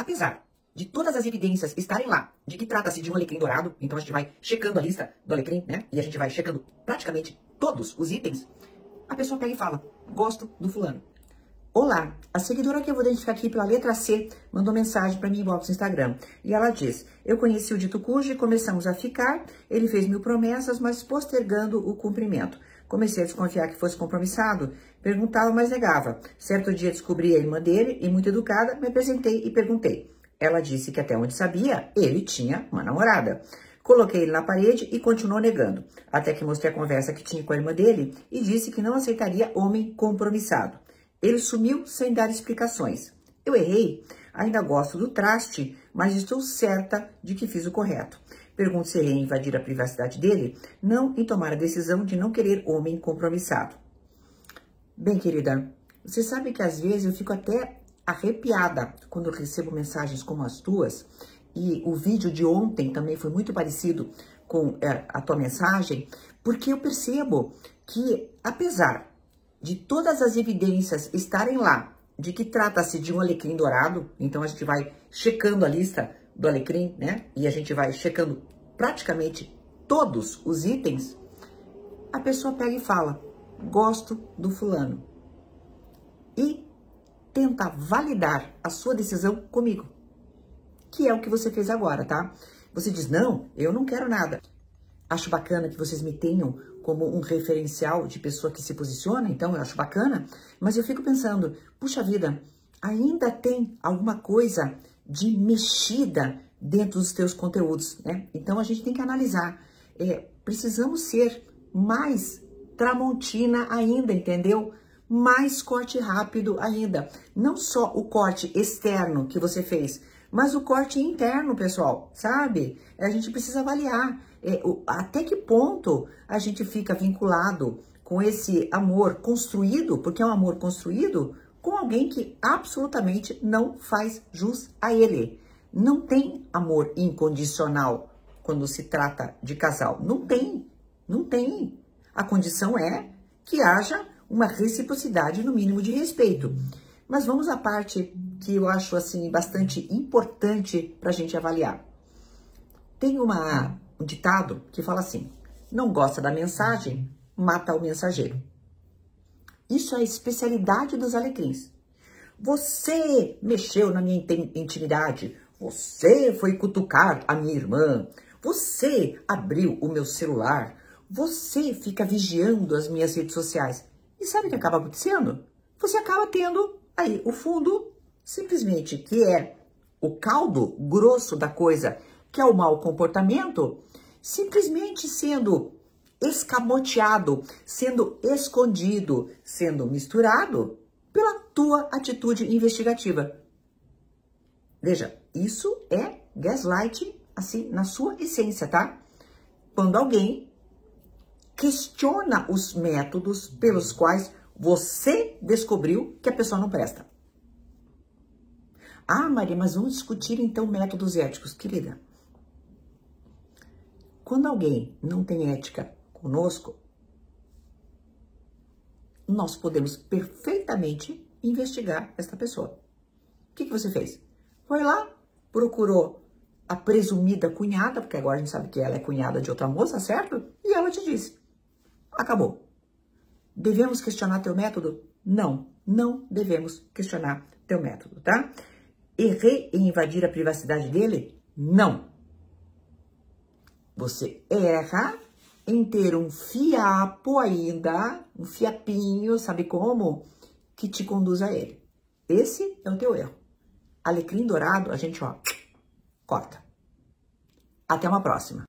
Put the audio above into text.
apesar de todas as evidências estarem lá de que trata-se de um alecrim dourado, então a gente vai checando a lista do alecrim, né? E a gente vai checando praticamente todos os itens. A pessoa pega e fala: Gosto do fulano. Olá, a seguidora que eu vou identificar aqui pela letra C mandou mensagem para mim inbox no Instagram. E ela diz: Eu conheci o dito cujo e começamos a ficar. Ele fez mil promessas, mas postergando o cumprimento. Comecei a desconfiar que fosse compromissado. Perguntava, mas negava. Certo dia descobri a irmã dele e, muito educada, me apresentei e perguntei. Ela disse que até onde sabia, ele tinha uma namorada. Coloquei ele na parede e continuou negando, até que mostrei a conversa que tinha com a irmã dele e disse que não aceitaria homem compromissado. Ele sumiu sem dar explicações. Eu errei, ainda gosto do traste, mas estou certa de que fiz o correto. Pergunto se errei em invadir a privacidade dele, não em tomar a decisão de não querer homem compromissado. Bem, querida, você sabe que às vezes eu fico até arrepiada quando recebo mensagens como as tuas, e o vídeo de ontem também foi muito parecido com é, a tua mensagem, porque eu percebo que, apesar de todas as evidências estarem lá de que trata-se de um alecrim dourado, então a gente vai checando a lista do alecrim, né? E a gente vai checando praticamente todos os itens, a pessoa pega e fala: gosto do fulano. E tenta validar a sua decisão comigo. Que é o que você fez agora, tá? Você diz: "Não, eu não quero nada". Acho bacana que vocês me tenham como um referencial de pessoa que se posiciona, então eu acho bacana, mas eu fico pensando, puxa vida, ainda tem alguma coisa de mexida dentro dos teus conteúdos, né? Então a gente tem que analisar. É, precisamos ser mais tramontina ainda, entendeu? mais corte rápido ainda. Não só o corte externo que você fez, mas o corte interno, pessoal, sabe? A gente precisa avaliar é, o, até que ponto a gente fica vinculado com esse amor construído, porque é um amor construído, com alguém que absolutamente não faz jus a ele. Não tem amor incondicional quando se trata de casal. Não tem, não tem. A condição é que haja uma reciprocidade no mínimo de respeito. Mas vamos à parte que eu acho assim bastante importante para a gente avaliar. Tem uma, um ditado que fala assim: não gosta da mensagem, mata o mensageiro. Isso é a especialidade dos alecrins. Você mexeu na minha intimidade, você foi cutucar a minha irmã, você abriu o meu celular, você fica vigiando as minhas redes sociais. E sabe o que acaba acontecendo? Você acaba tendo aí o fundo, simplesmente, que é o caldo grosso da coisa, que é o mau comportamento, simplesmente sendo escamoteado, sendo escondido, sendo misturado pela tua atitude investigativa. Veja, isso é gaslight, assim, na sua essência, tá? Quando alguém questiona os métodos pelos quais você descobriu que a pessoa não presta. Ah, Maria, mas vamos discutir então métodos éticos, querida. Quando alguém não tem ética conosco, nós podemos perfeitamente investigar esta pessoa. O que, que você fez? Foi lá, procurou a presumida cunhada, porque agora a gente sabe que ela é cunhada de outra moça, certo? E ela te disse: Acabou. Devemos questionar teu método? Não, não devemos questionar teu método, tá? Errei em invadir a privacidade dele? Não. Você erra em ter um fiapo ainda, um fiapinho, sabe como? Que te conduz a ele. Esse é o teu erro. Alecrim dourado, a gente, ó, corta. Até uma próxima.